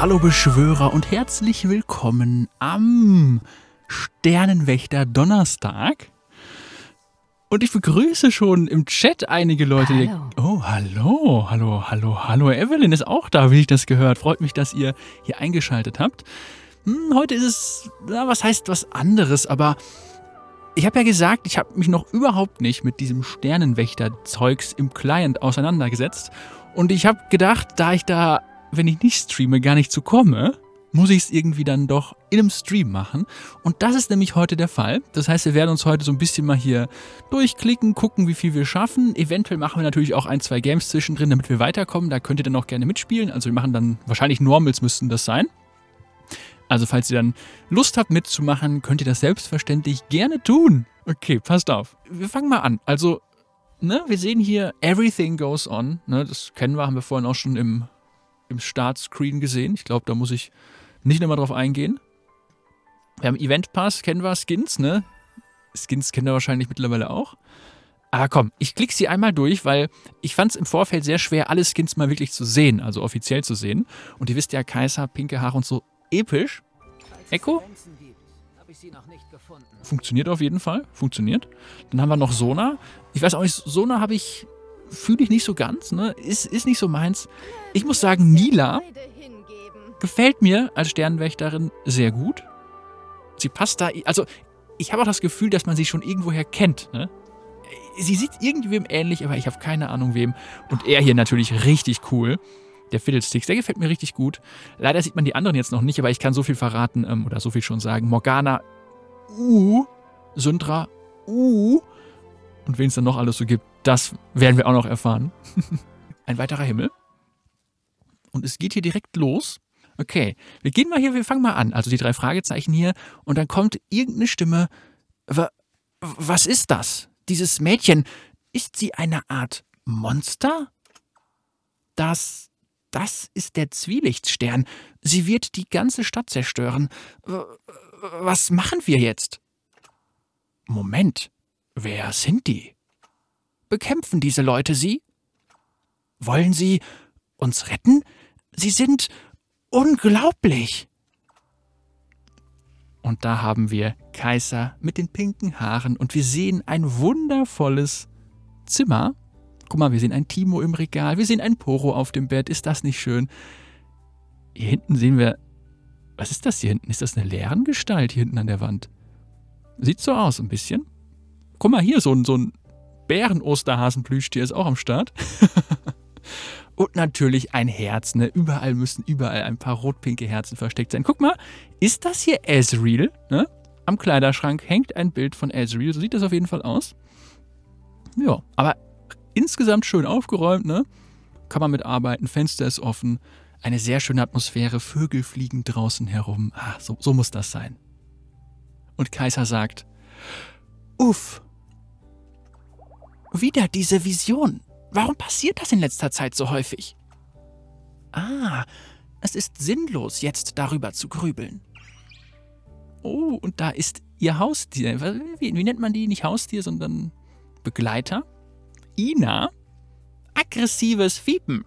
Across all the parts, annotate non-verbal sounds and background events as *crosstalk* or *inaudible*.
Hallo Beschwörer und herzlich willkommen am Sternenwächter Donnerstag. Und ich begrüße schon im Chat einige Leute. Die, Hallo. oh, hallo, hallo, hallo, hallo. Evelyn ist auch da, wie ich das gehört. Freut mich, dass ihr hier eingeschaltet habt. Hm, heute ist es, na, was heißt was anderes, aber ich habe ja gesagt, ich habe mich noch überhaupt nicht mit diesem Sternenwächter-Zeugs im Client auseinandergesetzt. Und ich habe gedacht, da ich da, wenn ich nicht streame, gar nicht zu komme, muss ich es irgendwie dann doch in einem Stream machen. Und das ist nämlich heute der Fall. Das heißt, wir werden uns heute so ein bisschen mal hier durchklicken, gucken, wie viel wir schaffen. Eventuell machen wir natürlich auch ein, zwei Games zwischendrin, damit wir weiterkommen. Da könnt ihr dann auch gerne mitspielen. Also wir machen dann wahrscheinlich Normals müssten das sein. Also falls ihr dann Lust habt mitzumachen, könnt ihr das selbstverständlich gerne tun. Okay, passt auf. Wir fangen mal an. Also, ne, wir sehen hier Everything Goes On. Ne, das kennen wir, haben wir vorhin auch schon im, im Startscreen gesehen. Ich glaube, da muss ich nicht nochmal drauf eingehen. Wir haben Event Pass, kennen wir, Skins, ne? Skins kennen wir wahrscheinlich mittlerweile auch. Aber komm, ich klicke sie einmal durch, weil ich fand es im Vorfeld sehr schwer, alle Skins mal wirklich zu sehen, also offiziell zu sehen. Und ihr wisst ja, Kaiser, pinke Haare und so episch. Echo? Funktioniert auf jeden Fall. Funktioniert. Dann haben wir noch Sona. Ich weiß auch nicht, Sona habe ich. Fühle ich nicht so ganz, ne? Ist, ist nicht so meins. Ich muss sagen, Nila gefällt mir als Sternenwächterin sehr gut. Sie passt da. Also, ich habe auch das Gefühl, dass man sie schon irgendwoher kennt, ne? Sie sieht irgendwem ähnlich, aber ich habe keine Ahnung wem. Und er hier natürlich richtig cool. Der Fiddlesticks, der gefällt mir richtig gut. Leider sieht man die anderen jetzt noch nicht, aber ich kann so viel verraten ähm, oder so viel schon sagen. Morgana, uh, Syndra, uh. Und wen es dann noch alles so gibt, das werden wir auch noch erfahren. *laughs* Ein weiterer Himmel. Und es geht hier direkt los. Okay, wir gehen mal hier, wir fangen mal an. Also die drei Fragezeichen hier. Und dann kommt irgendeine Stimme. Wa- Was ist das? Dieses Mädchen, ist sie eine Art Monster? Das, das ist der Zwielichtstern. Sie wird die ganze Stadt zerstören. Was machen wir jetzt? Moment, wer sind die? Bekämpfen diese Leute sie? Wollen sie uns retten? Sie sind unglaublich. Und da haben wir Kaiser mit den pinken Haaren und wir sehen ein wundervolles Zimmer. Guck mal, wir sehen ein Timo im Regal, wir sehen ein Poro auf dem Bett. Ist das nicht schön? Hier hinten sehen wir. Was ist das hier hinten? Ist das eine Lärengestalt hier hinten an der Wand? Sieht so aus, ein bisschen. Guck mal, hier so ein, so ein Bären-Osterhasen-Plüschtier ist auch am Start. *laughs* Und natürlich ein Herz, ne? Überall müssen überall ein paar rot-pinke Herzen versteckt sein. Guck mal, ist das hier Ezreal? Ne? Am Kleiderschrank hängt ein Bild von Ezreal. So sieht das auf jeden Fall aus. Ja, aber insgesamt schön aufgeräumt, ne? Kann man mitarbeiten, Fenster ist offen, eine sehr schöne Atmosphäre, Vögel fliegen draußen herum. Ah, so, so muss das sein. Und Kaiser sagt, Uff, wieder diese Vision. Warum passiert das in letzter Zeit so häufig? Ah, es ist sinnlos, jetzt darüber zu grübeln. Oh, und da ist ihr Haustier. Wie, wie nennt man die? Nicht Haustier, sondern Begleiter? Ina? Aggressives Fiepen.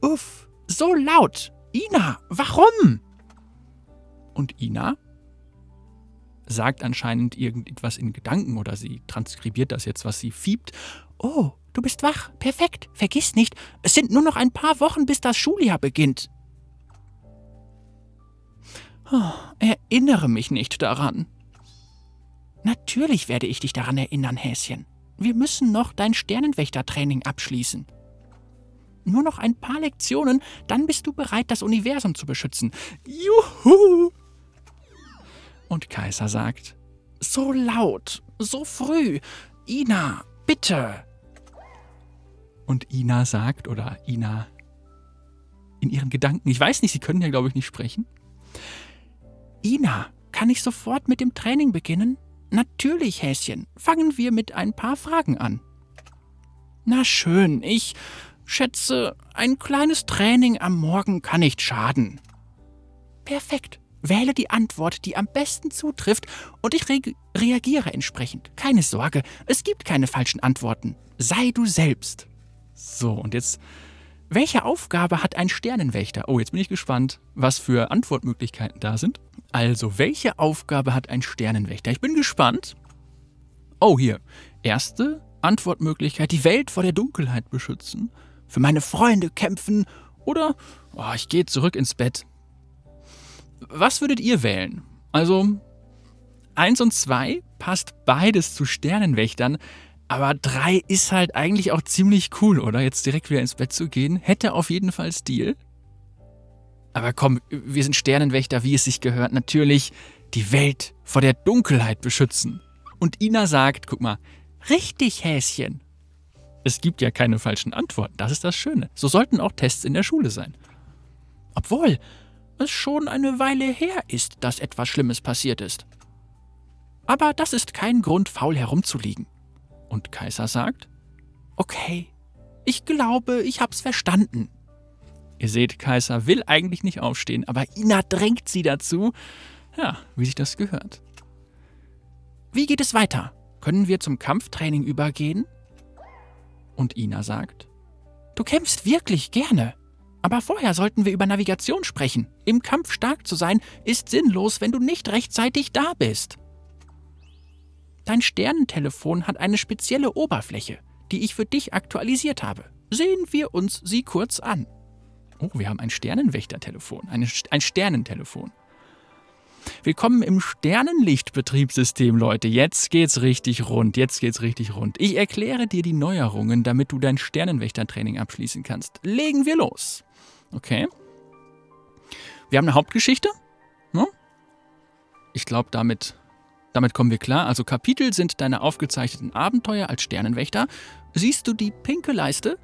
Uff, so laut. Ina, warum? Und Ina sagt anscheinend irgendetwas in Gedanken oder sie transkribiert das jetzt, was sie fiebt. Oh, du bist wach. Perfekt. Vergiss nicht, es sind nur noch ein paar Wochen, bis das Schuljahr beginnt. Oh, erinnere mich nicht daran. Natürlich werde ich dich daran erinnern, Häschen. Wir müssen noch dein Sternenwächtertraining abschließen. Nur noch ein paar Lektionen, dann bist du bereit, das Universum zu beschützen. Juhu! Und Kaiser sagt, so laut, so früh. Ina, bitte. Und Ina sagt, oder Ina in ihren Gedanken, ich weiß nicht, sie können ja, glaube ich, nicht sprechen. Ina, kann ich sofort mit dem Training beginnen? Natürlich, Häschen. Fangen wir mit ein paar Fragen an. Na schön, ich schätze, ein kleines Training am Morgen kann nicht schaden. Perfekt. Wähle die Antwort, die am besten zutrifft, und ich re reagiere entsprechend. Keine Sorge, es gibt keine falschen Antworten. Sei du selbst. So, und jetzt Welche Aufgabe hat ein Sternenwächter? Oh, jetzt bin ich gespannt, was für Antwortmöglichkeiten da sind. Also, welche Aufgabe hat ein Sternenwächter? Ich bin gespannt. Oh, hier. Erste Antwortmöglichkeit: die Welt vor der Dunkelheit beschützen, für meine Freunde kämpfen oder oh, ich gehe zurück ins Bett. Was würdet ihr wählen? Also, eins und zwei passt beides zu Sternenwächtern, aber drei ist halt eigentlich auch ziemlich cool, oder? Jetzt direkt wieder ins Bett zu gehen, hätte auf jeden Fall Stil. Aber komm, wir sind Sternenwächter, wie es sich gehört. Natürlich die Welt vor der Dunkelheit beschützen. Und Ina sagt, guck mal, richtig Häschen. Es gibt ja keine falschen Antworten, das ist das Schöne. So sollten auch Tests in der Schule sein. Obwohl es schon eine Weile her ist, dass etwas Schlimmes passiert ist. Aber das ist kein Grund, faul herumzuliegen. Und Kaiser sagt, okay, ich glaube, ich hab's verstanden. Ihr seht, Kaiser will eigentlich nicht aufstehen, aber Ina drängt sie dazu. Ja, wie sich das gehört. Wie geht es weiter? Können wir zum Kampftraining übergehen? Und Ina sagt, du kämpfst wirklich gerne. Aber vorher sollten wir über Navigation sprechen. Im Kampf stark zu sein, ist sinnlos, wenn du nicht rechtzeitig da bist. Dein Sternentelefon hat eine spezielle Oberfläche, die ich für dich aktualisiert habe. Sehen wir uns sie kurz an. Oh, wir haben ein Sternenwächtertelefon, ein, ein Sternentelefon. Willkommen im Sternenlichtbetriebssystem, Leute. Jetzt geht's richtig rund. Jetzt geht's richtig rund. Ich erkläre dir die Neuerungen, damit du dein Sternenwächtertraining abschließen kannst. Legen wir los. Okay. Wir haben eine Hauptgeschichte. Ne? Ich glaube, damit damit kommen wir klar. Also Kapitel sind deine aufgezeichneten Abenteuer als Sternenwächter. Siehst du die pinke Leiste?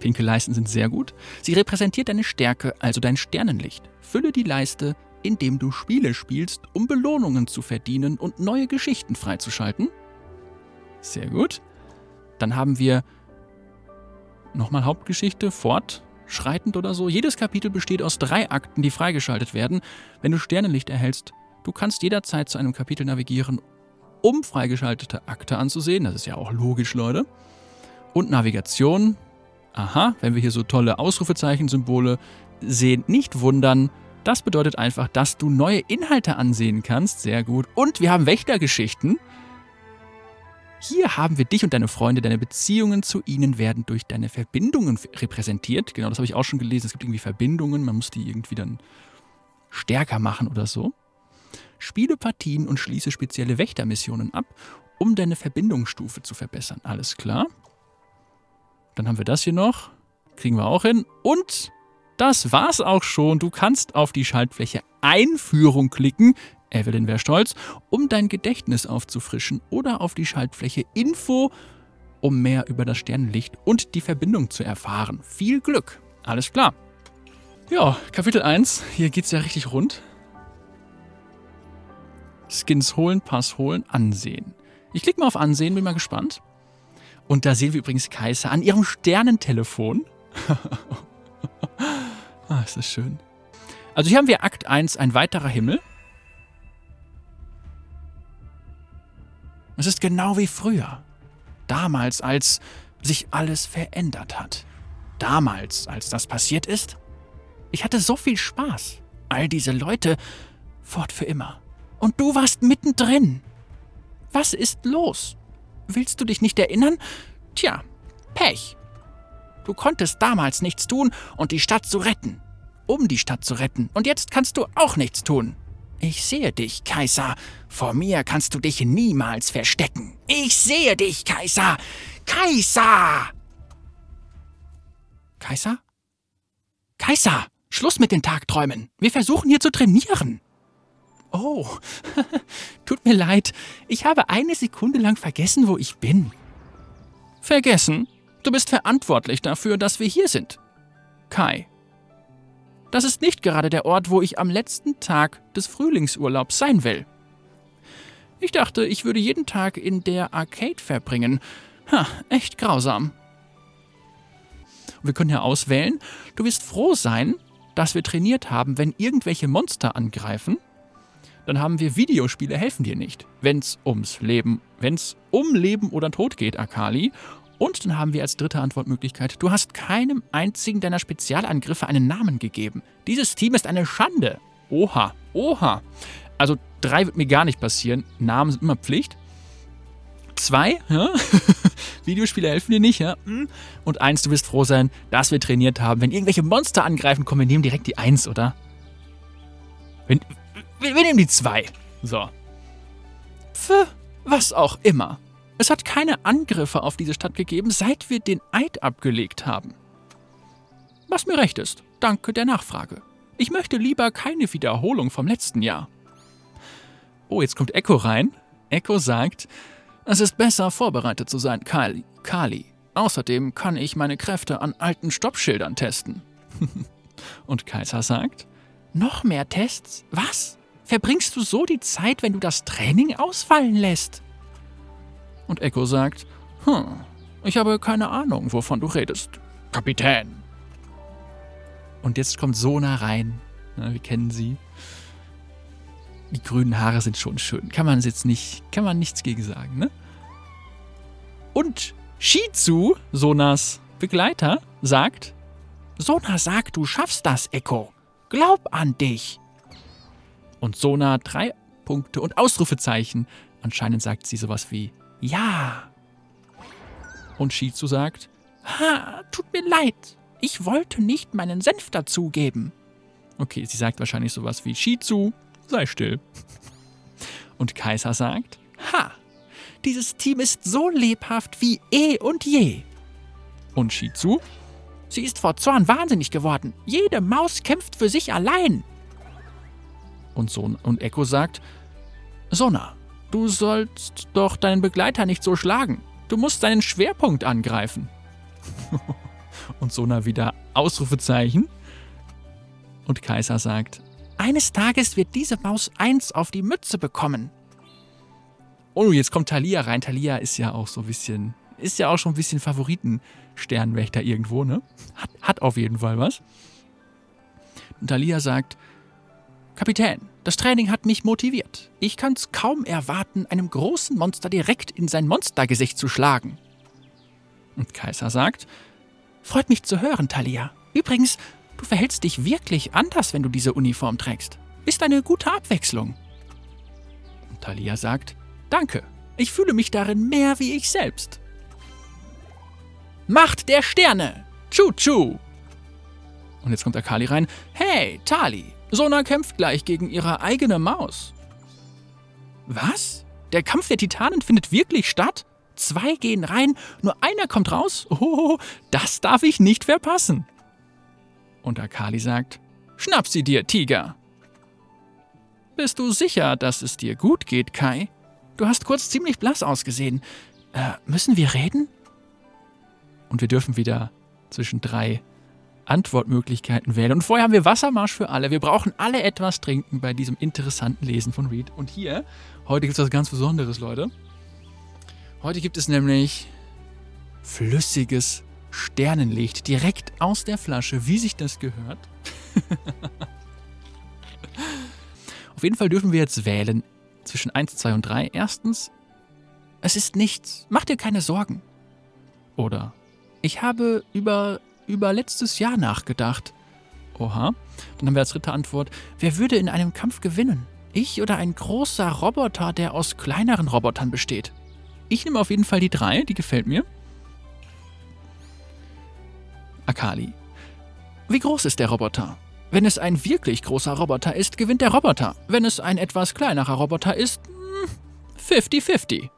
Pinke Leisten sind sehr gut. Sie repräsentiert deine Stärke, also dein Sternenlicht. Fülle die Leiste, indem du Spiele spielst, um Belohnungen zu verdienen und neue Geschichten freizuschalten. Sehr gut. Dann haben wir nochmal Hauptgeschichte, fortschreitend oder so. Jedes Kapitel besteht aus drei Akten, die freigeschaltet werden. Wenn du Sternenlicht erhältst, Du kannst jederzeit zu einem Kapitel navigieren, um freigeschaltete Akte anzusehen. Das ist ja auch logisch, Leute. Und Navigation. Aha, wenn wir hier so tolle Ausrufezeichen-Symbole sehen, nicht wundern. Das bedeutet einfach, dass du neue Inhalte ansehen kannst. Sehr gut. Und wir haben Wächtergeschichten. Hier haben wir dich und deine Freunde. Deine Beziehungen zu ihnen werden durch deine Verbindungen repräsentiert. Genau, das habe ich auch schon gelesen. Es gibt irgendwie Verbindungen. Man muss die irgendwie dann stärker machen oder so. Spiele Partien und schließe spezielle Wächtermissionen ab, um deine Verbindungsstufe zu verbessern. Alles klar. Dann haben wir das hier noch. Kriegen wir auch hin. Und das war's auch schon. Du kannst auf die Schaltfläche Einführung klicken. Evelyn wäre stolz, um dein Gedächtnis aufzufrischen oder auf die Schaltfläche Info, um mehr über das Sternenlicht und die Verbindung zu erfahren. Viel Glück. Alles klar. Ja, Kapitel 1. Hier geht's ja richtig rund. Skins holen, Pass holen, ansehen. Ich klicke mal auf Ansehen, bin mal gespannt. Und da sehen wir übrigens Kaiser an ihrem Sternentelefon. *laughs* ah, ist das schön. Also hier haben wir Akt 1, ein weiterer Himmel. Es ist genau wie früher. Damals, als sich alles verändert hat. Damals, als das passiert ist. Ich hatte so viel Spaß. All diese Leute fort für immer. Und du warst mittendrin. Was ist los? Willst du dich nicht erinnern? Tja, Pech. Du konntest damals nichts tun, um die Stadt zu retten. Um die Stadt zu retten. Und jetzt kannst du auch nichts tun. Ich sehe dich, Kaiser. Vor mir kannst du dich niemals verstecken. Ich sehe dich, Kaiser. Kaiser! Kaiser? Kaiser! Schluss mit den Tagträumen. Wir versuchen hier zu trainieren. Oh, *laughs* tut mir leid. Ich habe eine Sekunde lang vergessen, wo ich bin. Vergessen? Du bist verantwortlich dafür, dass wir hier sind. Kai. Das ist nicht gerade der Ort, wo ich am letzten Tag des Frühlingsurlaubs sein will. Ich dachte, ich würde jeden Tag in der Arcade verbringen. Ha, echt grausam. wir können ja auswählen, du wirst froh sein, dass wir trainiert haben, wenn irgendwelche Monster angreifen, dann haben wir Videospiele helfen dir nicht. Wenn's ums Leben, wenn's um Leben oder Tod geht, Akali. Und dann haben wir als dritte Antwortmöglichkeit, du hast keinem einzigen deiner Spezialangriffe einen Namen gegeben. Dieses Team ist eine Schande. Oha, oha. Also drei wird mir gar nicht passieren. Namen sind immer Pflicht. Zwei, ja? *laughs* Videospiele helfen dir nicht, ja? Hm. Und eins, du wirst froh sein, dass wir trainiert haben. Wenn irgendwelche Monster angreifen, kommen wir nehmen direkt die Eins, oder? Wir, wir, wir nehmen die zwei. So. Pf, was auch immer. Es hat keine Angriffe auf diese Stadt gegeben, seit wir den Eid abgelegt haben. Was mir recht ist, danke der Nachfrage. Ich möchte lieber keine Wiederholung vom letzten Jahr. Oh, jetzt kommt Echo rein. Echo sagt, es ist besser, vorbereitet zu sein, Kali. Kali. Außerdem kann ich meine Kräfte an alten Stoppschildern testen. *laughs* Und Kaiser sagt, noch mehr Tests? Was? Verbringst du so die Zeit, wenn du das Training ausfallen lässt? Und Echo sagt, hm, ich habe keine Ahnung, wovon du redest. Kapitän. Und jetzt kommt Sona rein. Na, wir kennen sie. Die grünen Haare sind schon schön. Kann man jetzt nicht, kann man nichts gegen sagen, ne? Und Shizu, Sonas Begleiter, sagt: Sona sagt, du schaffst das, Echo. Glaub an dich. Und Sona drei Punkte und Ausrufezeichen. Anscheinend sagt sie sowas wie ja. Und Shizu sagt, ha, tut mir leid. Ich wollte nicht meinen Senf dazugeben. Okay, sie sagt wahrscheinlich sowas wie Shizu, sei still. *laughs* Und Kaiser sagt, ha, dieses Team ist so lebhaft wie eh und je. Und Shizu, sie ist vor Zorn wahnsinnig geworden. Jede Maus kämpft für sich allein. Und, Son und Echo sagt, Sona, Du sollst doch deinen Begleiter nicht so schlagen. Du musst seinen Schwerpunkt angreifen. *laughs* und Sona wieder Ausrufezeichen. Und Kaiser sagt, eines Tages wird diese Maus eins auf die Mütze bekommen. Oh, jetzt kommt Thalia rein. Thalia ist ja auch so ein bisschen, ist ja auch schon ein bisschen Favoriten-Sternwächter irgendwo, ne? Hat, hat auf jeden Fall was. Und Thalia sagt, Kapitän, das Training hat mich motiviert. Ich kann's kaum erwarten, einem großen Monster direkt in sein Monstergesicht zu schlagen. Und Kaiser sagt, Freut mich zu hören, Talia. Übrigens, du verhältst dich wirklich anders, wenn du diese Uniform trägst. Ist eine gute Abwechslung. Und Talia sagt, Danke, ich fühle mich darin mehr wie ich selbst. Macht der Sterne! Chu-Chu! Und jetzt kommt Akali rein. Hey, Tali, Sona kämpft gleich gegen ihre eigene Maus. Was? Der Kampf der Titanen findet wirklich statt? Zwei gehen rein, nur einer kommt raus? Oh, das darf ich nicht verpassen. Und Akali sagt: Schnapp sie dir, Tiger. Bist du sicher, dass es dir gut geht, Kai? Du hast kurz ziemlich blass ausgesehen. Äh, müssen wir reden? Und wir dürfen wieder zwischen drei Antwortmöglichkeiten wählen. Und vorher haben wir Wassermarsch für alle. Wir brauchen alle etwas trinken bei diesem interessanten Lesen von Reed. Und hier, heute gibt es was ganz Besonderes, Leute. Heute gibt es nämlich flüssiges Sternenlicht direkt aus der Flasche, wie sich das gehört. *laughs* Auf jeden Fall dürfen wir jetzt wählen zwischen 1, 2 und 3. Erstens, es ist nichts, mach dir keine Sorgen. Oder ich habe über über letztes Jahr nachgedacht. Oha. Dann haben wir als dritte Antwort, wer würde in einem Kampf gewinnen? Ich oder ein großer Roboter, der aus kleineren Robotern besteht? Ich nehme auf jeden Fall die drei, die gefällt mir. Akali. Wie groß ist der Roboter? Wenn es ein wirklich großer Roboter ist, gewinnt der Roboter. Wenn es ein etwas kleinerer Roboter ist, 50-50. Hm,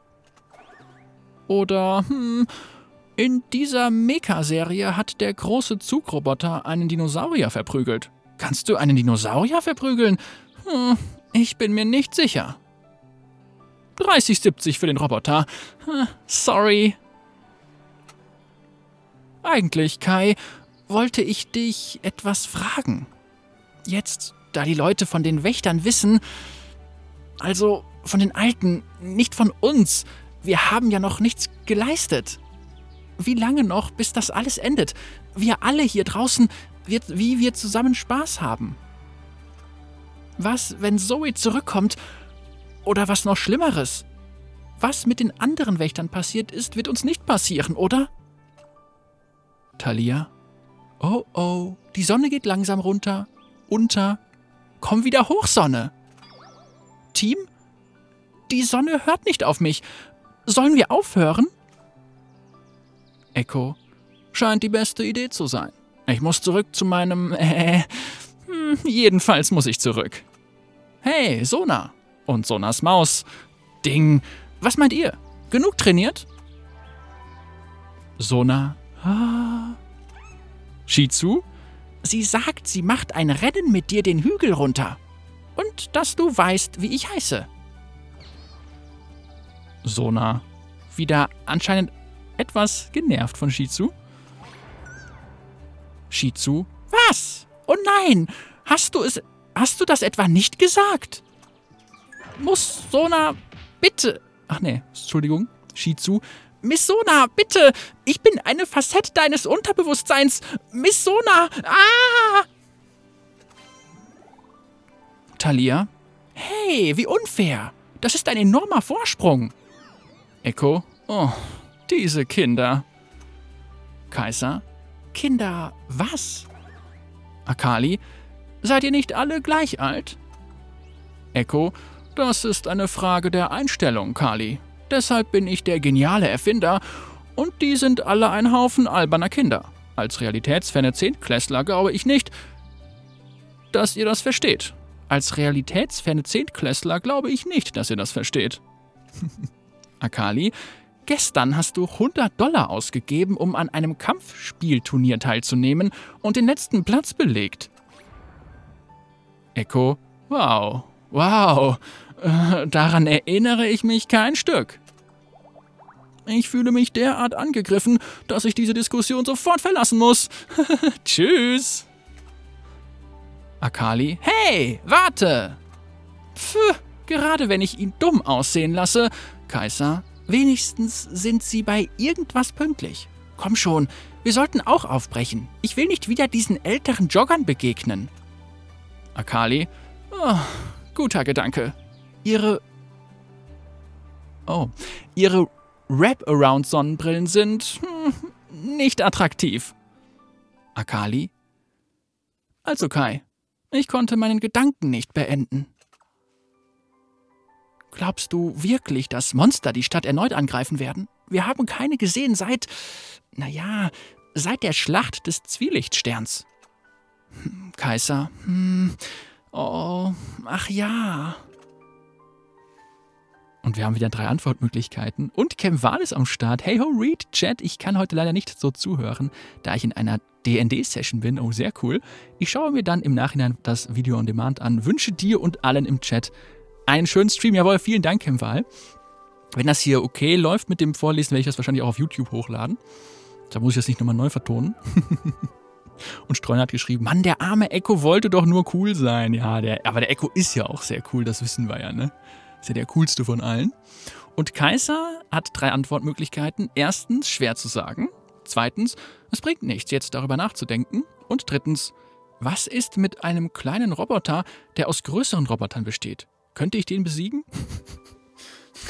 oder, hm, in dieser Mecha-Serie hat der große Zugroboter einen Dinosaurier verprügelt. Kannst du einen Dinosaurier verprügeln? Hm, ich bin mir nicht sicher. 30,70 für den Roboter. Hm, sorry. Eigentlich, Kai, wollte ich dich etwas fragen. Jetzt, da die Leute von den Wächtern wissen, also von den Alten, nicht von uns, wir haben ja noch nichts geleistet. Wie lange noch, bis das alles endet? Wir alle hier draußen, wie wir zusammen Spaß haben. Was, wenn Zoe zurückkommt? Oder was noch Schlimmeres? was mit den anderen Wächtern passiert ist, wird uns nicht passieren, oder? Thalia. Oh oh, die Sonne geht langsam runter, unter. Komm wieder hoch, Sonne. Team? Die Sonne hört nicht auf mich. Sollen wir aufhören? Echo. Scheint die beste Idee zu sein. Ich muss zurück zu meinem. Äh, hm, jedenfalls muss ich zurück. Hey, Sona. Und Sonas Maus. Ding. Was meint ihr? Genug trainiert? Sona. Ah. Shizu? Sie sagt, sie macht ein Rennen mit dir den Hügel runter. Und dass du weißt, wie ich heiße. Sona. Wieder anscheinend etwas genervt von Shizu. Shizu. Was? Oh nein! Hast du es. Hast du das etwa nicht gesagt? Muss Sona bitte. Ach nee, Entschuldigung. Shizu. Miss Sona, bitte! Ich bin eine Facette deines Unterbewusstseins! Miss Sona! Ah! Talia. Hey, wie unfair! Das ist ein enormer Vorsprung! Echo. Oh, diese Kinder. Kaiser. Kinder, was? Akali. Seid ihr nicht alle gleich alt? Echo. Das ist eine Frage der Einstellung, Kali. Deshalb bin ich der geniale Erfinder und die sind alle ein Haufen alberner Kinder. Als realitätsferne Zehntklässler glaube ich nicht, dass ihr das versteht. Als realitätsferne Zehntklässler glaube ich nicht, dass ihr das versteht. *laughs* Akali, gestern hast du 100 Dollar ausgegeben, um an einem Kampfspielturnier teilzunehmen und den letzten Platz belegt. Echo, wow, wow, äh, daran erinnere ich mich kein Stück. Ich fühle mich derart angegriffen, dass ich diese Diskussion sofort verlassen muss. *laughs* Tschüss. Akali, hey, warte! Pff, gerade wenn ich ihn dumm aussehen lasse. Kaiser, wenigstens sind sie bei irgendwas pünktlich. Komm schon, wir sollten auch aufbrechen. Ich will nicht wieder diesen älteren Joggern begegnen. Akali, oh, guter Gedanke. Ihre. Oh. Ihre Wrap-Around-Sonnenbrillen sind hm, nicht attraktiv. Akali? Also Kai, ich konnte meinen Gedanken nicht beenden. Glaubst du wirklich, dass Monster die Stadt erneut angreifen werden? Wir haben keine gesehen seit, naja, seit der Schlacht des Zwielichtsterns. Hm, Kaiser, hm, oh, ach ja. Und wir haben wieder drei Antwortmöglichkeiten. Und Kemval ist am Start. Hey ho, Read, Chat. Ich kann heute leider nicht so zuhören, da ich in einer DND-Session bin. Oh, sehr cool. Ich schaue mir dann im Nachhinein das Video on Demand an. Wünsche dir und allen im Chat einen schönen Stream. Jawohl, vielen Dank, Kemval. Wenn das hier okay läuft mit dem Vorlesen, werde ich das wahrscheinlich auch auf YouTube hochladen. Da muss ich das nicht nochmal neu vertonen. *laughs* Und Streuner hat geschrieben, Mann, der arme Echo wollte doch nur cool sein. Ja, der, aber der Echo ist ja auch sehr cool, das wissen wir ja, ne? Ist ja der coolste von allen. Und Kaiser hat drei Antwortmöglichkeiten. Erstens, schwer zu sagen. Zweitens, es bringt nichts, jetzt darüber nachzudenken. Und drittens, was ist mit einem kleinen Roboter, der aus größeren Robotern besteht? Könnte ich den besiegen?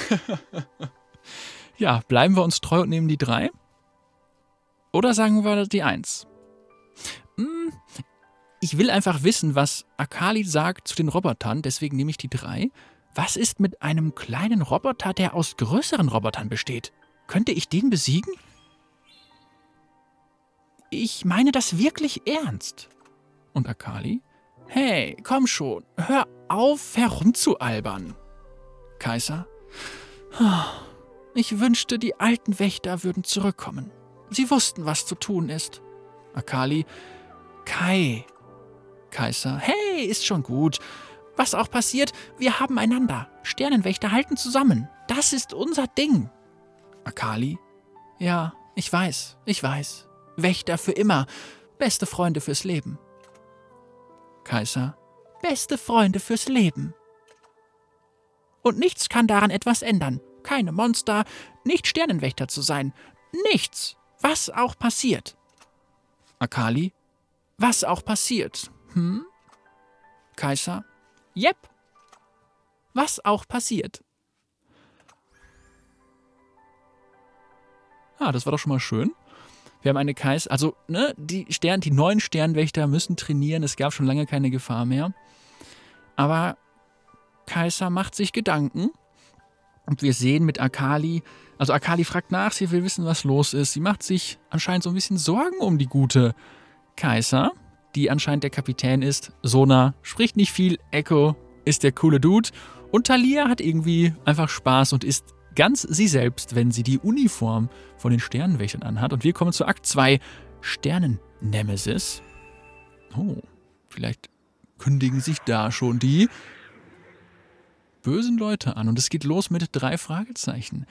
*laughs* ja, bleiben wir uns treu und nehmen die drei? Oder sagen wir die eins? Hm, ich will einfach wissen, was Akali sagt zu den Robotern, deswegen nehme ich die drei. Was ist mit einem kleinen Roboter, der aus größeren Robotern besteht? Könnte ich den besiegen? Ich meine das wirklich ernst. Und Akali? Hey, komm schon, hör auf herumzualbern. Kaiser? Ich wünschte, die alten Wächter würden zurückkommen. Sie wussten, was zu tun ist. Akali? Kai. Kaiser? Hey, ist schon gut. Was auch passiert, wir haben einander. Sternenwächter halten zusammen. Das ist unser Ding. Akali? Ja, ich weiß, ich weiß. Wächter für immer. Beste Freunde fürs Leben. Kaiser? Beste Freunde fürs Leben. Und nichts kann daran etwas ändern. Keine Monster, nicht Sternenwächter zu sein. Nichts. Was auch passiert. Akali? Was auch passiert. Hm? Kaiser? Yep. Was auch passiert. Ah, das war doch schon mal schön. Wir haben eine Kais, also ne, die Stern, die neuen Sternwächter müssen trainieren. Es gab schon lange keine Gefahr mehr. Aber Kaiser macht sich Gedanken. Und wir sehen mit Akali, also Akali fragt nach, sie will wissen, was los ist. Sie macht sich anscheinend so ein bisschen Sorgen um die gute Kaiser, die anscheinend der Kapitän ist. Sona spricht nicht viel, Echo ist der coole Dude. Und Talia hat irgendwie einfach Spaß und ist ganz sie selbst, wenn sie die Uniform von den Sternenwächtern anhat. Und wir kommen zu Akt 2, Sternen-Nemesis. Oh, vielleicht kündigen sich da schon die bösen Leute an. Und es geht los mit drei Fragezeichen.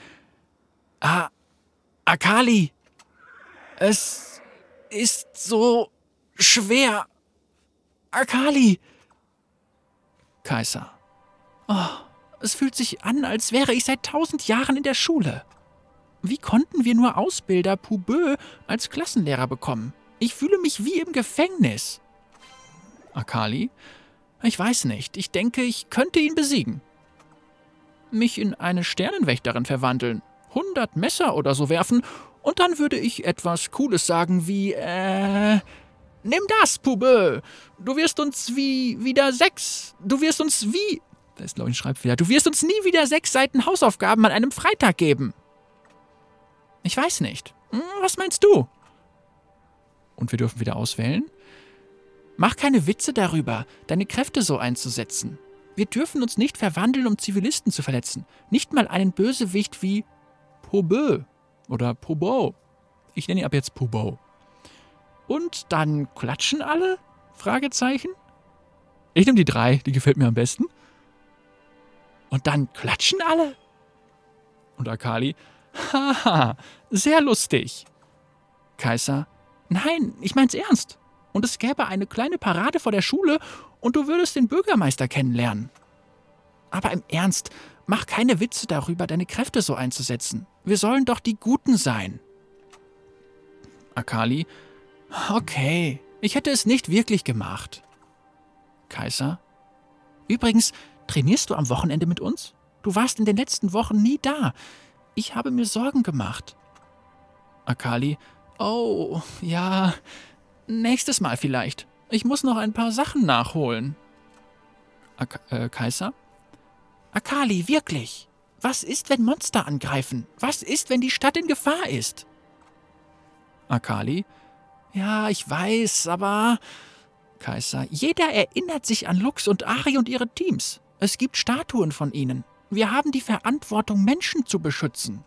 Ah, Akali, es ist so schwer. Akali. Kaiser. Oh, es fühlt sich an, als wäre ich seit tausend Jahren in der Schule. Wie konnten wir nur Ausbilder Poubeux als Klassenlehrer bekommen? Ich fühle mich wie im Gefängnis. Akali? Ich weiß nicht. Ich denke, ich könnte ihn besiegen. Mich in eine Sternenwächterin verwandeln, hundert Messer oder so werfen, und dann würde ich etwas Cooles sagen wie, äh, nimm das, Poubeux. Du wirst uns wie wieder sechs. Du wirst uns wie da ist, ich, ein Schreibfehler. Du wirst uns nie wieder sechs Seiten Hausaufgaben an einem Freitag geben. Ich weiß nicht. Hm, was meinst du? Und wir dürfen wieder auswählen. Mach keine Witze darüber, deine Kräfte so einzusetzen. Wir dürfen uns nicht verwandeln, um Zivilisten zu verletzen. Nicht mal einen Bösewicht wie Pobö oder Pobo. Ich nenne ihn ab jetzt Pobo. Und dann klatschen alle? Fragezeichen. Ich nehme die drei, die gefällt mir am besten. Und dann klatschen alle? Und Akali, haha, sehr lustig. Kaiser, nein, ich mein's ernst. Und es gäbe eine kleine Parade vor der Schule und du würdest den Bürgermeister kennenlernen. Aber im Ernst, mach keine Witze darüber, deine Kräfte so einzusetzen. Wir sollen doch die Guten sein. Akali, okay, ich hätte es nicht wirklich gemacht. Kaiser, übrigens, Trainierst du am Wochenende mit uns? Du warst in den letzten Wochen nie da. Ich habe mir Sorgen gemacht. Akali, oh, ja, nächstes Mal vielleicht. Ich muss noch ein paar Sachen nachholen. Ak äh, Kaiser? Akali, wirklich. Was ist, wenn Monster angreifen? Was ist, wenn die Stadt in Gefahr ist? Akali? Ja, ich weiß, aber. Kaiser, jeder erinnert sich an Lux und Ari und ihre Teams. Es gibt Statuen von ihnen. Wir haben die Verantwortung, Menschen zu beschützen.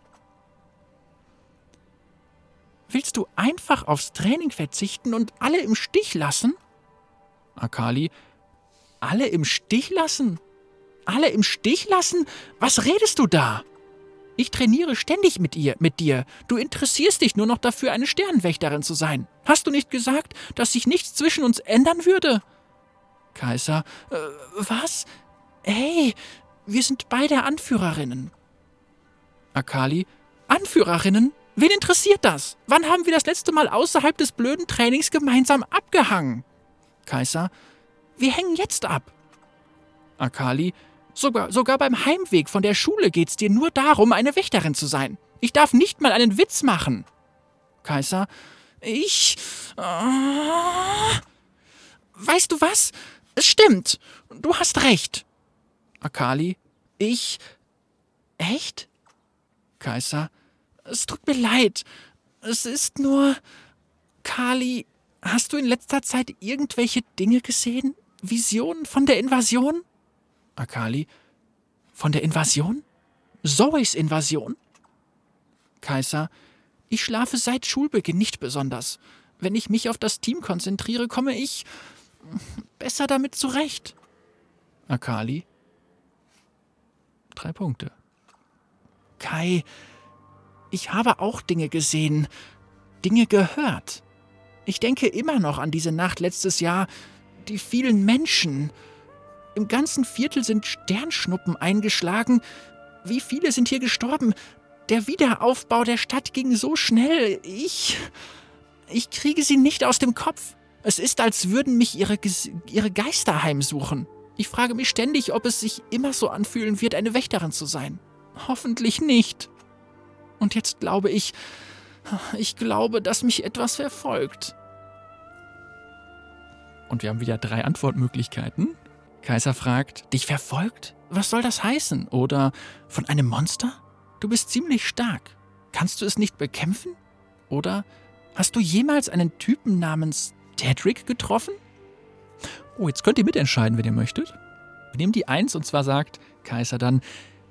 Willst du einfach aufs Training verzichten und alle im Stich lassen? Akali, alle im Stich lassen? Alle im Stich lassen? Was redest du da? Ich trainiere ständig mit ihr, mit dir. Du interessierst dich nur noch dafür, eine Sternenwächterin zu sein. Hast du nicht gesagt, dass sich nichts zwischen uns ändern würde? Kaiser, äh, was? Hey, wir sind beide Anführerinnen. Akali, Anführerinnen? Wen interessiert das? Wann haben wir das letzte Mal außerhalb des blöden Trainings gemeinsam abgehangen? Kaiser, wir hängen jetzt ab. Akali, sogar, sogar beim Heimweg von der Schule geht's dir nur darum, eine Wächterin zu sein. Ich darf nicht mal einen Witz machen. Kaiser, ich. Äh, weißt du was? Es stimmt. Du hast recht. Akali. Ich. Echt? Kaiser. Es tut mir leid. Es ist nur. Kali, hast du in letzter Zeit irgendwelche Dinge gesehen? Visionen von der Invasion? Akali. Von der Invasion? Zoes Invasion? Kaiser. Ich schlafe seit Schulbeginn nicht besonders. Wenn ich mich auf das Team konzentriere, komme ich besser damit zurecht. Akali. Drei Punkte. Kai, ich habe auch Dinge gesehen, Dinge gehört. Ich denke immer noch an diese Nacht letztes Jahr, die vielen Menschen. Im ganzen Viertel sind Sternschnuppen eingeschlagen. Wie viele sind hier gestorben? Der Wiederaufbau der Stadt ging so schnell. Ich. Ich kriege sie nicht aus dem Kopf. Es ist, als würden mich ihre, ihre Geister heimsuchen. Ich frage mich ständig, ob es sich immer so anfühlen wird, eine Wächterin zu sein. Hoffentlich nicht. Und jetzt glaube ich, Ich glaube, dass mich etwas verfolgt. Und wir haben wieder drei Antwortmöglichkeiten. Kaiser fragt, dich verfolgt? Was soll das heißen? Oder von einem Monster? Du bist ziemlich stark. Kannst du es nicht bekämpfen? Oder hast du jemals einen Typen namens Tedrick getroffen? Oh, jetzt könnt ihr mitentscheiden, wenn ihr möchtet. Wir nehmen die Eins und zwar sagt Kaiser dann,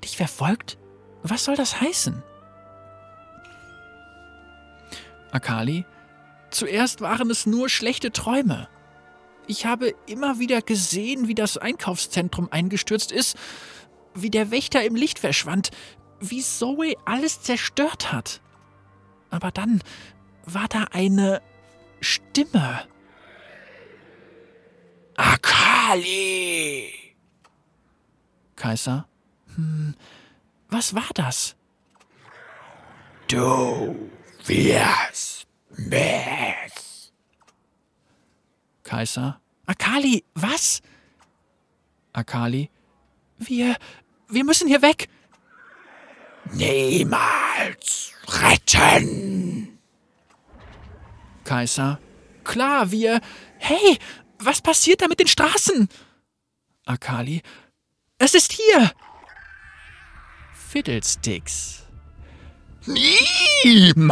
dich verfolgt? Was soll das heißen? Akali, zuerst waren es nur schlechte Träume. Ich habe immer wieder gesehen, wie das Einkaufszentrum eingestürzt ist, wie der Wächter im Licht verschwand, wie Zoe alles zerstört hat. Aber dann war da eine Stimme. Akali! Kaiser, hm, was war das? Du wirst mich. Kaiser, Akali, was? Akali, wir, wir müssen hier weg. Niemals retten. Kaiser, klar, wir. Hey, was passiert da mit den Straßen? Akali, es ist hier. Fiddlesticks. Niemals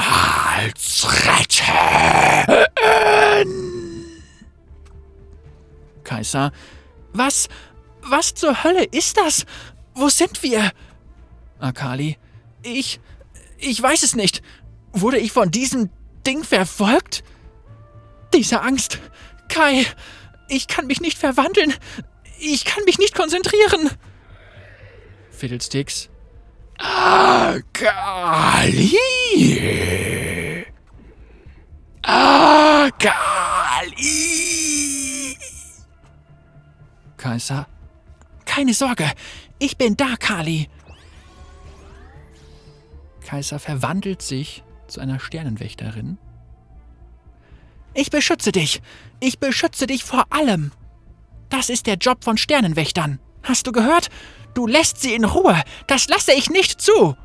retten. Kaiser, was, was zur Hölle ist das? Wo sind wir? Akali, ich, ich weiß es nicht. Wurde ich von diesem Ding verfolgt? Diese Angst. Kai, ich kann mich nicht verwandeln. Ich kann mich nicht konzentrieren. Fiddlesticks. Akali. Akali. Kaiser. Keine Sorge, ich bin da, Kali. Kaiser verwandelt sich zu einer Sternenwächterin. Ich beschütze dich. Ich beschütze dich vor allem. Das ist der Job von Sternenwächtern. Hast du gehört? Du lässt sie in Ruhe. Das lasse ich nicht zu.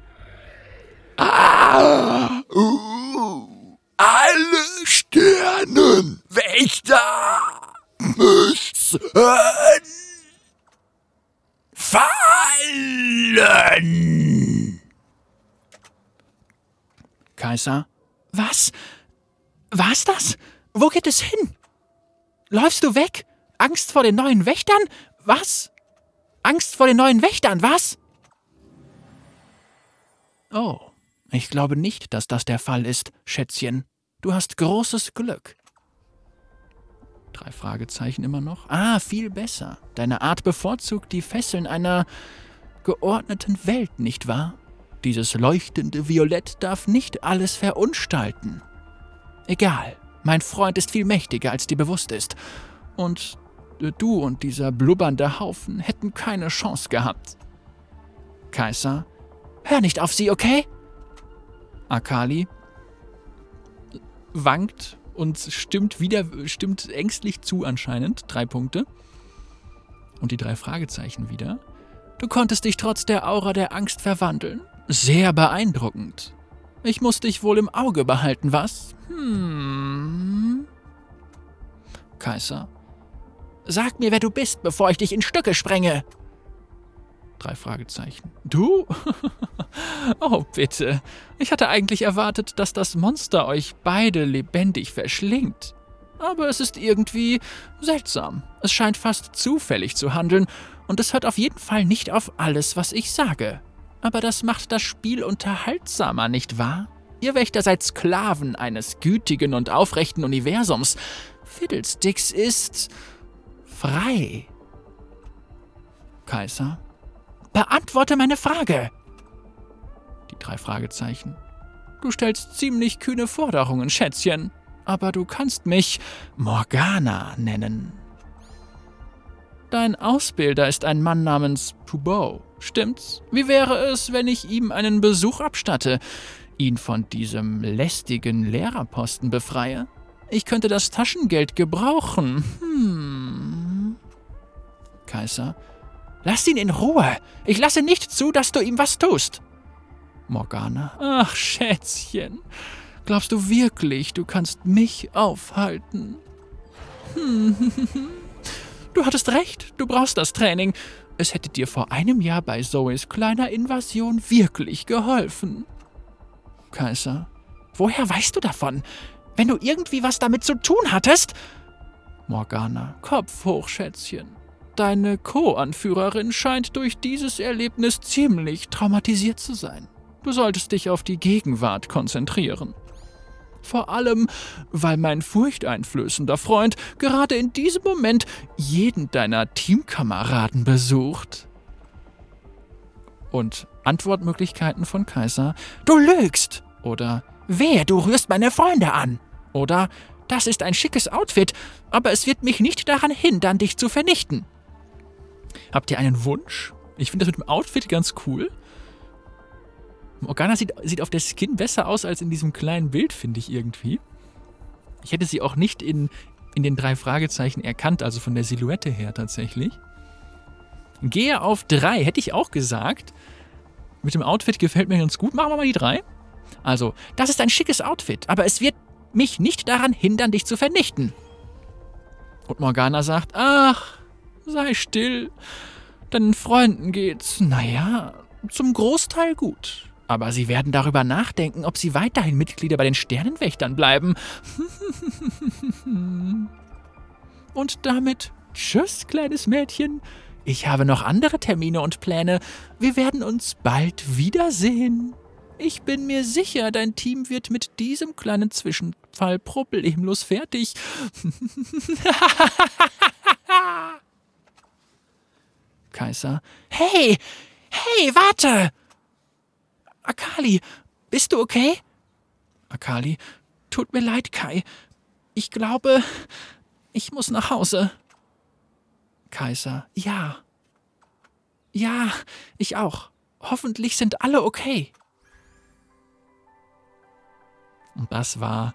Ah, uh, alle Sternenwächter müssen fallen. Kaiser, was? Was das? Wo geht es hin? Läufst du weg? Angst vor den neuen Wächtern? Was? Angst vor den neuen Wächtern, was? Oh, ich glaube nicht, dass das der Fall ist, Schätzchen. Du hast großes Glück. Drei Fragezeichen immer noch. Ah, viel besser. Deine Art bevorzugt die Fesseln einer geordneten Welt, nicht wahr? Dieses leuchtende Violett darf nicht alles verunstalten. Egal, mein Freund ist viel mächtiger, als dir bewusst ist. Und du und dieser blubbernde Haufen hätten keine Chance gehabt. Kaiser, hör nicht auf sie, okay? Akali wankt und stimmt wieder, stimmt ängstlich zu anscheinend. Drei Punkte. Und die drei Fragezeichen wieder. Du konntest dich trotz der Aura der Angst verwandeln. Sehr beeindruckend. Ich muss dich wohl im Auge behalten, was? Hm. Kaiser. Sag mir, wer du bist, bevor ich dich in Stücke sprenge. Drei Fragezeichen. Du? *laughs* oh, bitte. Ich hatte eigentlich erwartet, dass das Monster euch beide lebendig verschlingt. Aber es ist irgendwie seltsam. Es scheint fast zufällig zu handeln, und es hört auf jeden Fall nicht auf alles, was ich sage. Aber das macht das Spiel unterhaltsamer, nicht wahr? Ihr Wächter seid Sklaven eines gütigen und aufrechten Universums. Fiddlesticks ist frei. Kaiser, beantworte meine Frage. Die drei Fragezeichen. Du stellst ziemlich kühne Forderungen, Schätzchen, aber du kannst mich Morgana nennen. Dein Ausbilder ist ein Mann namens Pubo, stimmt's? Wie wäre es, wenn ich ihm einen Besuch abstatte, ihn von diesem lästigen Lehrerposten befreie? Ich könnte das Taschengeld gebrauchen. Hm. Kaiser, lass ihn in Ruhe. Ich lasse nicht zu, dass du ihm was tust. Morgana, ach Schätzchen, Glaubst du wirklich, du kannst mich aufhalten? Hm. *laughs* Du hattest recht, du brauchst das Training. Es hätte dir vor einem Jahr bei Zoes kleiner Invasion wirklich geholfen. Kaiser, woher weißt du davon? Wenn du irgendwie was damit zu tun hattest? Morgana, Kopf hoch, Schätzchen. Deine Co-Anführerin scheint durch dieses Erlebnis ziemlich traumatisiert zu sein. Du solltest dich auf die Gegenwart konzentrieren. Vor allem, weil mein furchteinflößender Freund gerade in diesem Moment jeden deiner Teamkameraden besucht. Und Antwortmöglichkeiten von Kaiser: Du lügst! Oder Wehe, du rührst meine Freunde an! Oder Das ist ein schickes Outfit, aber es wird mich nicht daran hindern, dich zu vernichten. Habt ihr einen Wunsch? Ich finde das mit dem Outfit ganz cool. Morgana sieht, sieht auf der Skin besser aus als in diesem kleinen Bild, finde ich irgendwie. Ich hätte sie auch nicht in, in den drei Fragezeichen erkannt, also von der Silhouette her tatsächlich. Gehe auf drei, hätte ich auch gesagt. Mit dem Outfit gefällt mir ganz gut. Machen wir mal die drei. Also, das ist ein schickes Outfit, aber es wird mich nicht daran hindern, dich zu vernichten. Und Morgana sagt, ach, sei still. Deinen Freunden geht's, naja, zum Großteil gut. Aber sie werden darüber nachdenken, ob sie weiterhin Mitglieder bei den Sternenwächtern bleiben. *laughs* und damit tschüss, kleines Mädchen. Ich habe noch andere Termine und Pläne. Wir werden uns bald wiedersehen. Ich bin mir sicher, dein Team wird mit diesem kleinen Zwischenfall problemlos fertig. *laughs* Kaiser. Hey! Hey, warte! Akali, bist du okay? Akali. Tut mir leid, Kai. Ich glaube, ich muss nach Hause. Kaiser. Ja. Ja, ich auch. Hoffentlich sind alle okay. Und das war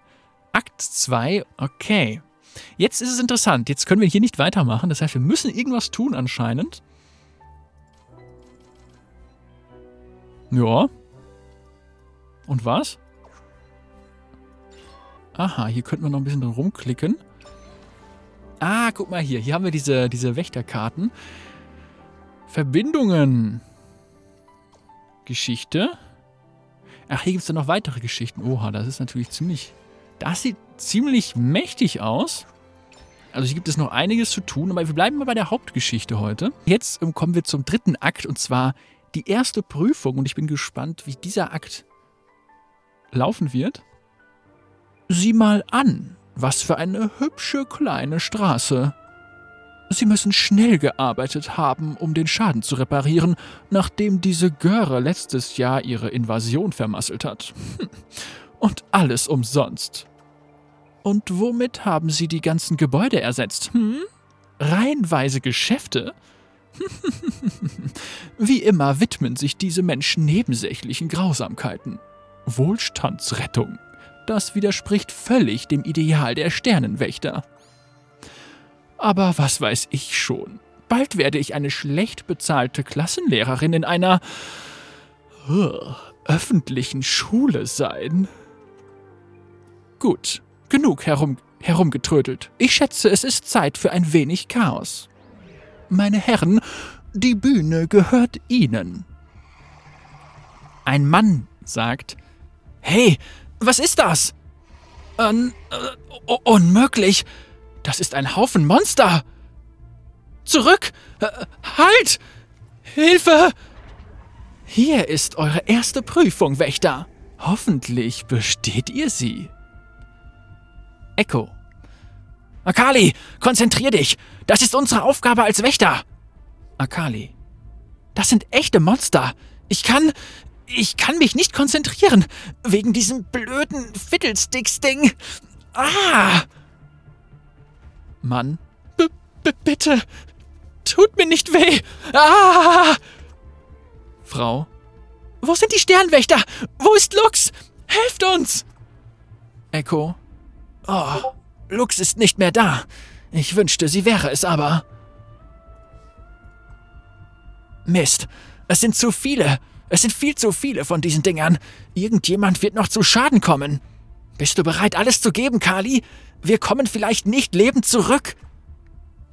Akt 2. Okay. Jetzt ist es interessant. Jetzt können wir hier nicht weitermachen. Das heißt, wir müssen irgendwas tun anscheinend. Ja. Und was? Aha, hier könnten wir noch ein bisschen drin rumklicken. Ah, guck mal hier. Hier haben wir diese, diese Wächterkarten. Verbindungen. Geschichte. Ach, hier gibt es dann noch weitere Geschichten. Oha, das ist natürlich ziemlich... Das sieht ziemlich mächtig aus. Also hier gibt es noch einiges zu tun, aber wir bleiben mal bei der Hauptgeschichte heute. Jetzt ähm, kommen wir zum dritten Akt und zwar die erste Prüfung und ich bin gespannt, wie dieser Akt laufen wird. Sieh mal an, was für eine hübsche kleine Straße. Sie müssen schnell gearbeitet haben, um den Schaden zu reparieren, nachdem diese Göre letztes Jahr ihre Invasion vermasselt hat. Hm. Und alles umsonst. Und womit haben sie die ganzen Gebäude ersetzt? Hm? Reihenweise Geschäfte? *laughs* Wie immer widmen sich diese Menschen nebensächlichen Grausamkeiten. Wohlstandsrettung. Das widerspricht völlig dem Ideal der Sternenwächter. Aber was weiß ich schon. Bald werde ich eine schlecht bezahlte Klassenlehrerin in einer öffentlichen Schule sein. Gut, genug herum, herumgetrödelt. Ich schätze, es ist Zeit für ein wenig Chaos. Meine Herren, die Bühne gehört Ihnen. Ein Mann sagt, Hey, was ist das? Äh, unmöglich. Das ist ein Haufen Monster. Zurück! Halt! Hilfe! Hier ist eure erste Prüfung, Wächter. Hoffentlich besteht ihr sie. Echo. Akali, konzentrier dich. Das ist unsere Aufgabe als Wächter. Akali. Das sind echte Monster. Ich kann. Ich kann mich nicht konzentrieren. Wegen diesem blöden Fiddlesticks-Ding. Ah! Mann. B -b bitte. Tut mir nicht weh. Ah! Frau. Wo sind die Sternwächter? Wo ist Lux? Helft uns! Echo. Oh, Lux ist nicht mehr da. Ich wünschte, sie wäre es aber. Mist, es sind zu viele. Es sind viel zu viele von diesen Dingern. Irgendjemand wird noch zu Schaden kommen. Bist du bereit, alles zu geben, Kali? Wir kommen vielleicht nicht lebend zurück.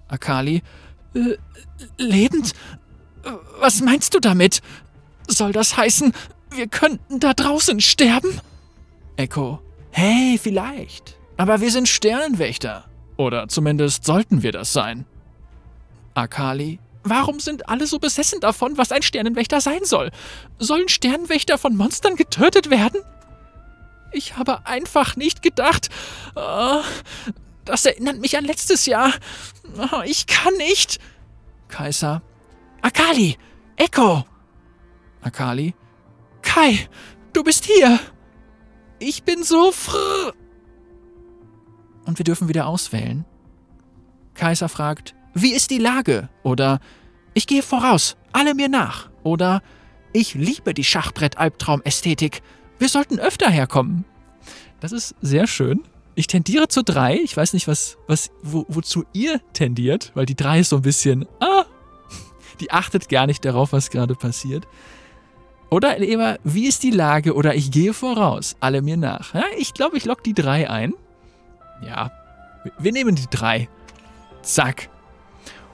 Akali. Äh, lebend? Was meinst du damit? Soll das heißen, wir könnten da draußen sterben? Echo. Hey, vielleicht. Aber wir sind Sternenwächter. Oder zumindest sollten wir das sein. Akali. Warum sind alle so besessen davon, was ein Sternenwächter sein soll? Sollen Sternenwächter von Monstern getötet werden? Ich habe einfach nicht gedacht. Oh, das erinnert mich an letztes Jahr. Oh, ich kann nicht. Kaiser. Akali! Echo! Akali. Kai, du bist hier! Ich bin so fr. Und wir dürfen wieder auswählen. Kaiser fragt, wie ist die Lage? Oder ich gehe voraus, alle mir nach. Oder ich liebe die Schachbrett-Albtraum-Ästhetik. Wir sollten öfter herkommen. Das ist sehr schön. Ich tendiere zu drei. Ich weiß nicht, was, was, wo, wozu ihr tendiert, weil die drei ist so ein bisschen, ah, *laughs* die achtet gar nicht darauf, was gerade passiert. Oder lieber, wie ist die Lage? Oder ich gehe voraus, alle mir nach. Ja, ich glaube, ich lock die drei ein. Ja, wir nehmen die drei. Zack.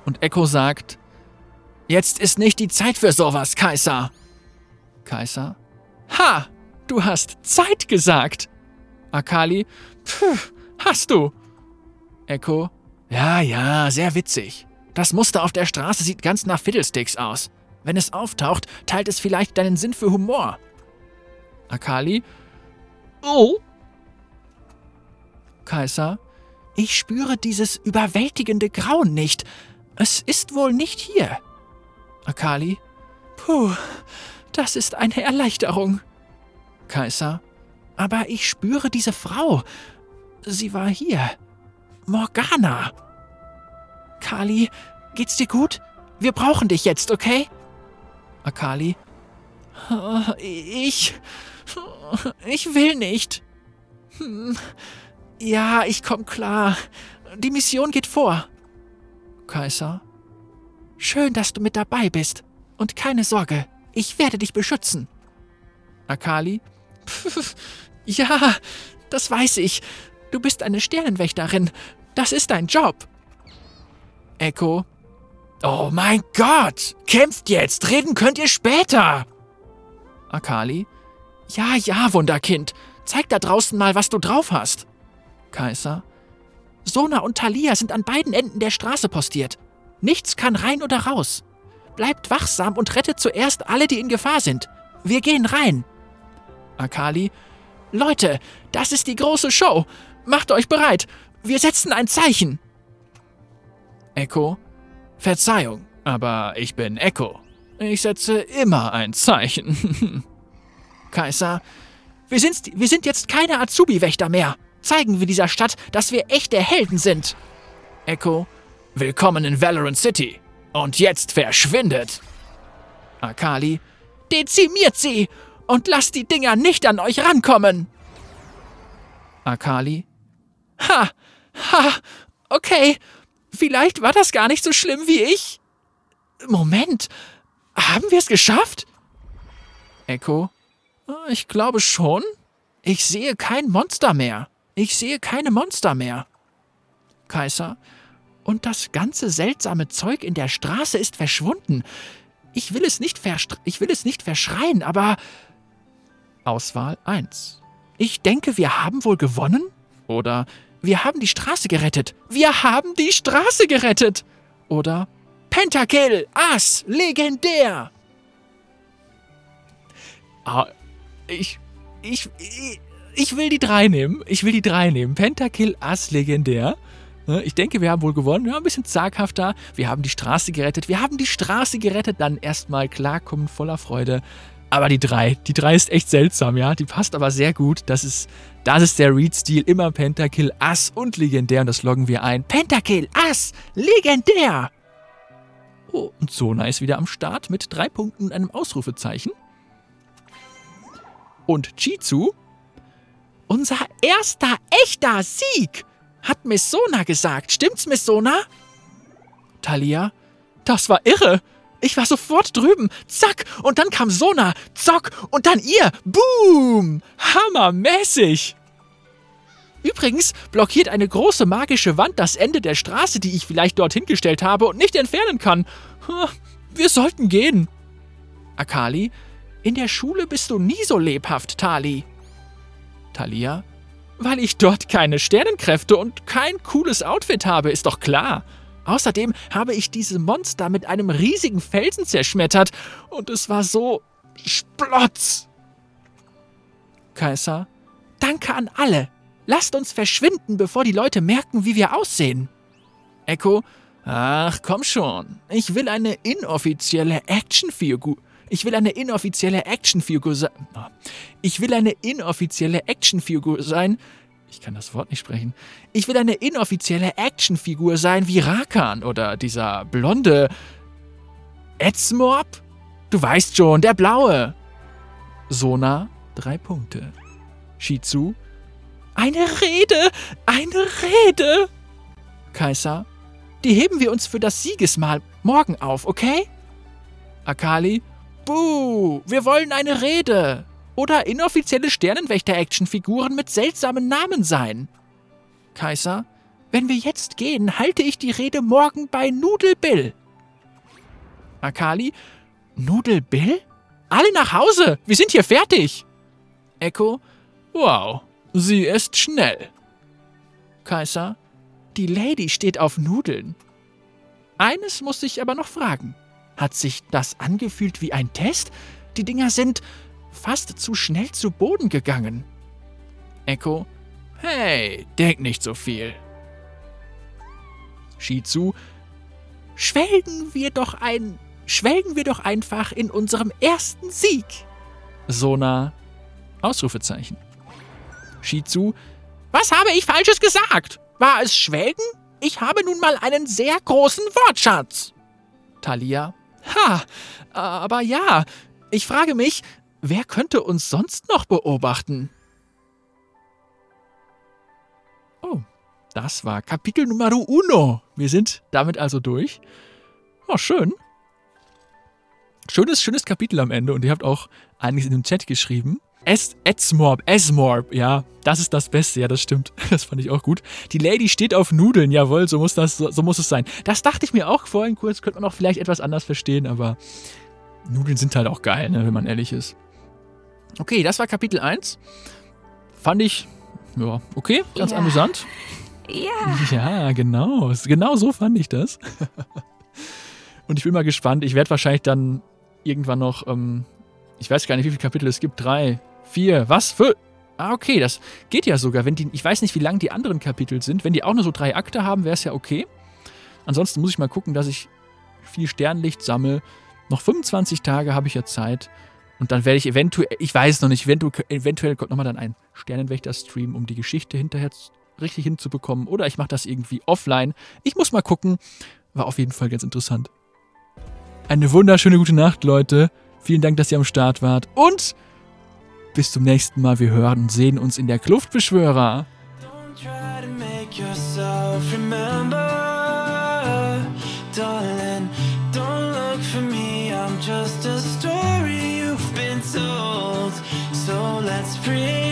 Und Echo sagt, jetzt ist nicht die Zeit für sowas, Kaiser. Kaiser, ha, du hast Zeit gesagt. Akali, pff, hast du. Echo, ja, ja, sehr witzig. Das Muster auf der Straße sieht ganz nach Fiddlesticks aus. Wenn es auftaucht, teilt es vielleicht deinen Sinn für Humor. Akali, oh. Kaiser, ich spüre dieses überwältigende Grauen nicht. Es ist wohl nicht hier. Akali, puh, das ist eine Erleichterung. Kaiser, aber ich spüre diese Frau. Sie war hier. Morgana. Kali, geht's dir gut? Wir brauchen dich jetzt, okay? Akali. Ich. Ich will nicht. Ja, ich komm klar. Die Mission geht vor. Kaiser. Schön, dass du mit dabei bist. Und keine Sorge, ich werde dich beschützen. Akali. *laughs* ja, das weiß ich. Du bist eine Sternenwächterin. Das ist dein Job. Echo. Oh mein Gott! Kämpft jetzt! Reden könnt ihr später! Akali. Ja, ja, Wunderkind. Zeig da draußen mal, was du drauf hast. Kaiser. Sona und Thalia sind an beiden Enden der Straße postiert. Nichts kann rein oder raus. Bleibt wachsam und rettet zuerst alle, die in Gefahr sind. Wir gehen rein. Akali. Leute, das ist die große Show. Macht euch bereit. Wir setzen ein Zeichen. Echo. Verzeihung, aber ich bin Echo. Ich setze immer ein Zeichen. *laughs* Kaiser, wir sind, wir sind jetzt keine Azubi-Wächter mehr. Zeigen wir dieser Stadt, dass wir echte Helden sind. Echo, willkommen in Valorant City. Und jetzt verschwindet. Akali, dezimiert sie und lasst die Dinger nicht an euch rankommen. Akali, ha, ha, okay, Vielleicht war das gar nicht so schlimm wie ich. Moment, haben wir es geschafft? Echo, ich glaube schon. Ich sehe kein Monster mehr. Ich sehe keine Monster mehr. Kaiser, und das ganze seltsame Zeug in der Straße ist verschwunden. Ich will es nicht, ich will es nicht verschreien, aber. Auswahl 1. Ich denke, wir haben wohl gewonnen? Oder wir haben die Straße gerettet. Wir haben die Straße gerettet. Oder Pentakill, Ass, legendär. Ah, ich, ich, ich, ich will die drei nehmen. Ich will die drei nehmen. Pentakill, Ass, legendär. Ne, ich denke, wir haben wohl gewonnen. Ja, ein bisschen zaghafter. Wir haben die Straße gerettet. Wir haben die Straße gerettet. Dann erstmal klarkommen, voller Freude. Aber die drei, die drei ist echt seltsam, ja. Die passt aber sehr gut. Das ist, das ist der Read-Stil. Immer Pentakill, Ass und legendär. Und das loggen wir ein. Pentakill, Ass, legendär. Oh, und Sona ist wieder am Start mit drei Punkten und einem Ausrufezeichen. Und Chizu, unser erster echter Sieg, hat Miss Sona gesagt. Stimmt's, Miss Sona? Talia, das war irre. Ich war sofort drüben. Zack. Und dann kam Sona. Zock. Und dann ihr. Boom. Hammermäßig. Übrigens blockiert eine große magische Wand das Ende der Straße, die ich vielleicht dorthin gestellt habe und nicht entfernen kann. Wir sollten gehen. Akali, in der Schule bist du nie so lebhaft, Tali. Talia, weil ich dort keine Sternenkräfte und kein cooles Outfit habe, ist doch klar. Außerdem habe ich diese Monster mit einem riesigen Felsen zerschmettert und es war so splotz. Kaiser, danke an alle. Lasst uns verschwinden, bevor die Leute merken, wie wir aussehen. Echo, ach komm schon. Ich will eine inoffizielle Actionfigur. Ich will eine inoffizielle Actionfigur sein. Ich will eine inoffizielle Actionfigur sein. Ich kann das Wort nicht sprechen. Ich will eine inoffizielle Actionfigur sein wie Rakan oder dieser blonde Etzmorp? Du weißt schon, der blaue. Sona, drei Punkte. Shizu, eine Rede, eine Rede. Kaiser, die heben wir uns für das Siegesmahl morgen auf, okay? Akali, buh, wir wollen eine Rede. Oder inoffizielle Sternenwächter-Actionfiguren mit seltsamen Namen sein. Kaiser, wenn wir jetzt gehen, halte ich die Rede morgen bei Nudel Bill. Akali, Nudel Bill? Alle nach Hause, wir sind hier fertig. Echo, wow, sie ist schnell. Kaiser, die Lady steht auf Nudeln. Eines muss ich aber noch fragen. Hat sich das angefühlt wie ein Test? Die Dinger sind fast zu schnell zu Boden gegangen. Echo, hey, denk nicht so viel. Shizu, schwelgen wir doch ein, schwelgen wir doch einfach in unserem ersten Sieg. Sona, Ausrufezeichen. Shizu, was habe ich Falsches gesagt? War es Schwelgen? Ich habe nun mal einen sehr großen Wortschatz. Talia, ha, aber ja, ich frage mich, wer könnte uns sonst noch beobachten? Oh, das war Kapitel Numero uno. Wir sind damit also durch. Oh, schön. Schönes, schönes Kapitel am Ende und ihr habt auch einiges in dem Chat geschrieben. Es, Esmorb, Esmorb, ja, das ist das Beste, ja, das stimmt. *laughs* Das fand ich auch gut. Die Lady steht auf Nudeln, jawohl, so muss das, so, muss es sein. Das dachte ich mir auch vorhin kurz, könnte man auch vielleicht etwas anders verstehen, aber Nudeln sind halt auch geil, ne, wenn man ehrlich ist. Okay, das war Kapitel 1. Fand ich, ja, okay, ganz Ja. amüsant. Ja. Ja, genau. Genau so fand ich das. *laughs* Und ich bin mal gespannt. Ich werde wahrscheinlich dann irgendwann noch, ähm, ich weiß gar nicht, wie viele Kapitel es gibt. Drei, vier, was? Für? Ah, okay, das geht ja sogar. Wenn die, ich weiß nicht, wie lang die anderen Kapitel sind. Wenn die auch nur so drei Akte haben, wäre es ja okay. Ansonsten muss ich mal gucken, dass ich viel Sternlicht sammle. Noch 25 Tage habe ich ja Zeit. Und dann werde ich eventuell, ich weiß noch nicht, eventuell, eventuell kommt nochmal dann ein Sternenwächter-Stream, um die Geschichte hinterher richtig hinzubekommen. Oder ich mache das irgendwie offline. Ich muss mal gucken. War auf jeden Fall ganz interessant. Eine wunderschöne gute Nacht, Leute. Vielen Dank, dass ihr am Start wart. Und bis zum nächsten Mal. Wir hören und sehen uns in der Kluftbeschwörer. Don't try to make yourself remember, darling. Don't look for me, I'm just a story you've been told. So let's pretend